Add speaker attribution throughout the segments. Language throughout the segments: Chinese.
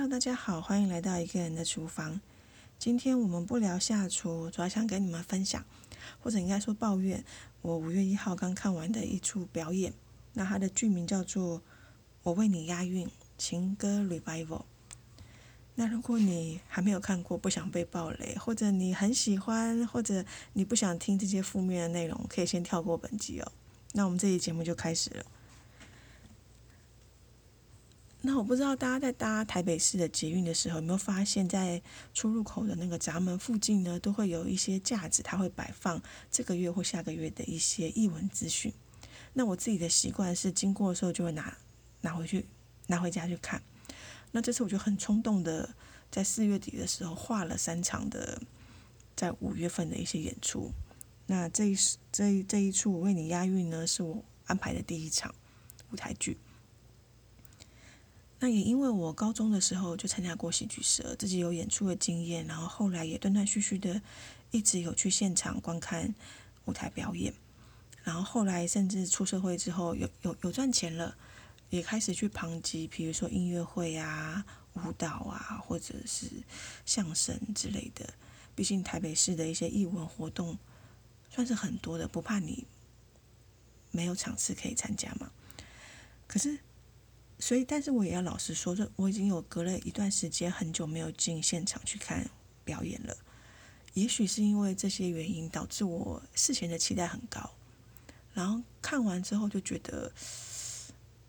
Speaker 1: Hello，大家好，欢迎来到一个人的厨房。今天我们不聊下厨，主要想跟你们分享，或者应该说抱怨，我五月一号刚看完的一出表演。那它的剧名叫做《我为你押韵情歌 Revival》。那如果你还没有看过，不想被暴雷，或者你很喜欢，或者你不想听这些负面的内容，可以先跳过本集哦。那我们这期节目就开始了。那我不知道大家在搭台北市的捷运的时候，有没有发现，在出入口的那个闸门附近呢，都会有一些架子，它会摆放这个月或下个月的一些译文资讯。那我自己的习惯是，经过的时候就会拿拿回去，拿回家去看。那这次我就很冲动的，在四月底的时候画了三场的，在五月份的一些演出。那这一这一这一出为你押韵呢，是我安排的第一场舞台剧。那也因为我高中的时候就参加过戏剧社，自己有演出的经验，然后后来也断断续续的一直有去现场观看舞台表演，然后后来甚至出社会之后有有有赚钱了，也开始去旁及，比如说音乐会啊、舞蹈啊，或者是相声之类的。毕竟台北市的一些艺文活动算是很多的，不怕你没有场次可以参加嘛。可是。所以，但是我也要老实说，这我已经有隔了一段时间，很久没有进现场去看表演了。也许是因为这些原因，导致我事前的期待很高，然后看完之后就觉得，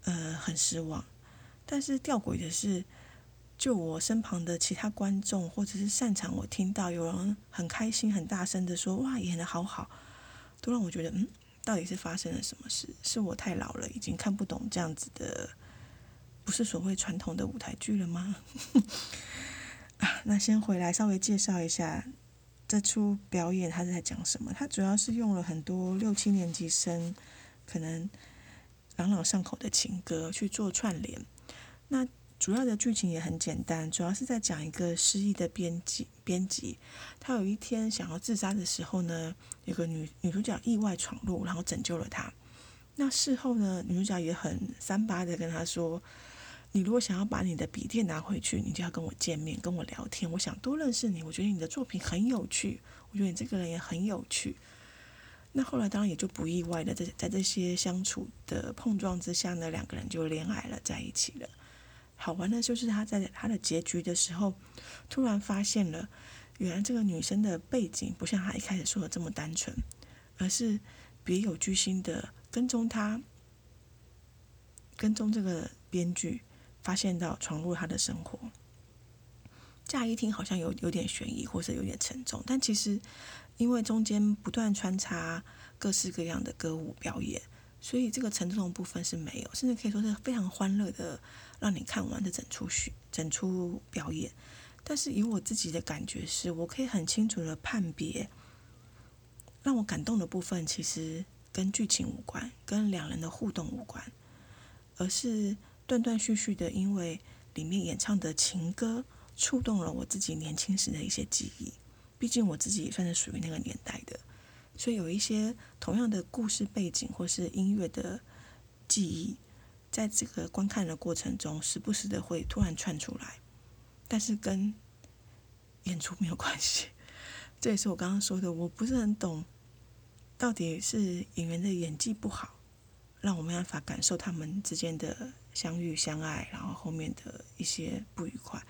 Speaker 1: 呃，很失望。但是吊诡的是，就我身旁的其他观众，或者是擅长我听到有人很开心、很大声的说：“哇，演的好好！”都让我觉得，嗯，到底是发生了什么事？是我太老了，已经看不懂这样子的。不是所谓传统的舞台剧了吗？啊，那先回来稍微介绍一下这出表演，它是在讲什么？它主要是用了很多六七年级生可能朗朗上口的情歌去做串联。那主要的剧情也很简单，主要是在讲一个失忆的编辑，编辑他有一天想要自杀的时候呢，有个女女主角意外闯入，然后拯救了他。那事后呢，女主角也很三八的跟他说。你如果想要把你的笔电拿回去，你就要跟我见面，跟我聊天。我想多认识你，我觉得你的作品很有趣，我觉得你这个人也很有趣。那后来当然也就不意外的，在在这些相处的碰撞之下呢，两个人就恋爱了，在一起了。好玩的就是他在他的结局的时候，突然发现了，原来这个女生的背景不像他一开始说的这么单纯，而是别有居心的跟踪他，跟踪这个编剧。发现到闯入他的生活，乍一听好像有有点悬疑，或者有点沉重，但其实因为中间不断穿插各式各样的歌舞表演，所以这个沉重的部分是没有，甚至可以说是非常欢乐的，让你看完的整出剧、整出表演。但是以我自己的感觉是，我可以很清楚的判别，让我感动的部分其实跟剧情无关，跟两人的互动无关，而是。断断续续的，因为里面演唱的情歌触动了我自己年轻时的一些记忆。毕竟我自己也算是属于那个年代的，所以有一些同样的故事背景或是音乐的记忆，在这个观看的过程中，时不时的会突然窜出来，但是跟演出没有关系。这也是我刚刚说的，我不是很懂，到底是演员的演技不好，让我没办法感受他们之间的。相遇相爱，然后后面的一些不愉快，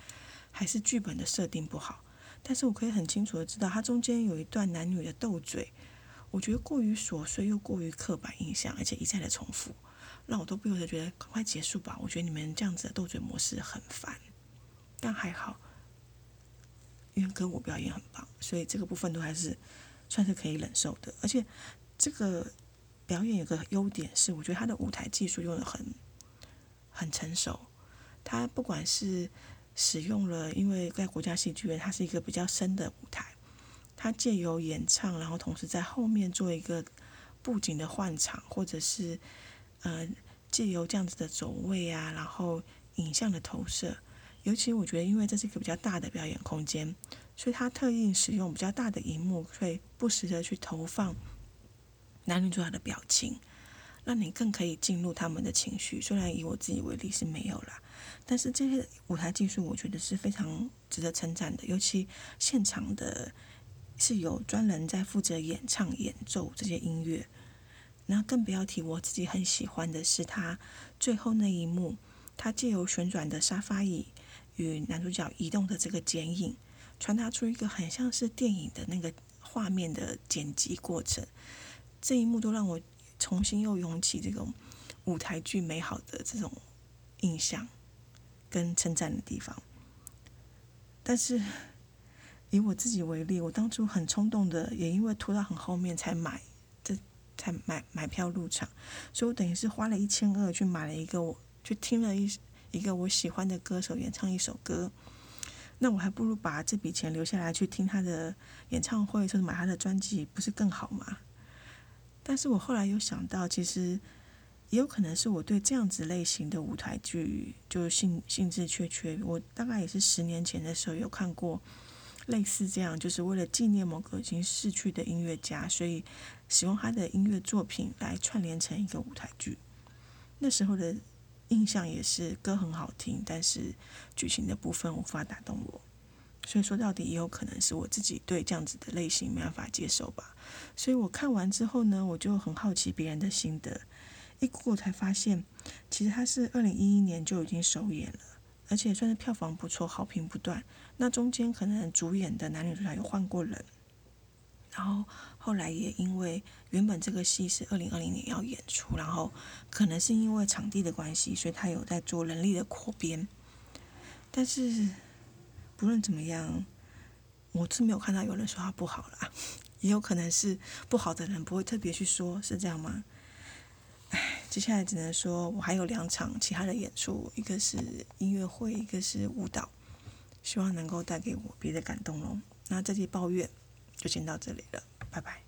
Speaker 1: 还是剧本的设定不好。但是我可以很清楚的知道，它中间有一段男女的斗嘴，我觉得过于琐碎又过于刻板印象，而且一再的重复，让我都不由得觉得赶快结束吧。我觉得你们这样子的斗嘴模式很烦，但还好，因为歌舞表演很棒，所以这个部分都还是算是可以忍受的。而且这个表演有个优点是，我觉得他的舞台技术用的很。很成熟，他不管是使用了，因为在国家戏剧院，它是一个比较深的舞台，他借由演唱，然后同时在后面做一个布景的换场，或者是呃借由这样子的走位啊，然后影像的投射，尤其我觉得，因为这是一个比较大的表演空间，所以他特意使用比较大的荧幕，会不时的去投放男女主角的表情。让你更可以进入他们的情绪。虽然以我自己为例是没有啦，但是这些舞台技术，我觉得是非常值得称赞的，尤其现场的是有专人在负责演唱、演奏这些音乐。那更不要提我自己很喜欢的是他最后那一幕，他借由旋转的沙发椅与男主角移动的这个剪影，传达出一个很像是电影的那个画面的剪辑过程。这一幕都让我重新又涌起这种舞台剧美好的这种印象跟称赞的地方。但是以我自己为例，我当初很冲动的，也因为拖到很后面才买。这才买买票入场，所以我等于是花了一千二去买了一个，我去听了一一个我喜欢的歌手演唱一首歌，那我还不如把这笔钱留下来去听他的演唱会，或者买他的专辑，不是更好吗？但是我后来又想到，其实也有可能是我对这样子类型的舞台剧就兴兴致缺缺。我大概也是十年前的时候有看过。类似这样，就是为了纪念某个已经逝去的音乐家，所以使用他的音乐作品来串联成一个舞台剧。那时候的印象也是歌很好听，但是剧情的部分无法打动我。所以说到底也有可能是我自己对这样子的类型没办法接受吧。所以我看完之后呢，我就很好奇别人的心得。一过才发现，其实他是二零一一年就已经首演了。而且算是票房不错，好评不断。那中间可能主演的男女主角有换过人，然后后来也因为原本这个戏是二零二零年要演出，然后可能是因为场地的关系，所以他有在做人力的扩编。但是不论怎么样，我是没有看到有人说他不好啦，也有可能是不好的人不会特别去说，是这样吗？唉，接下来只能说我还有两场其他的演出，一个是音乐会，一个是舞蹈，希望能够带给我别的感动喽。那这期抱怨就先到这里了，拜拜。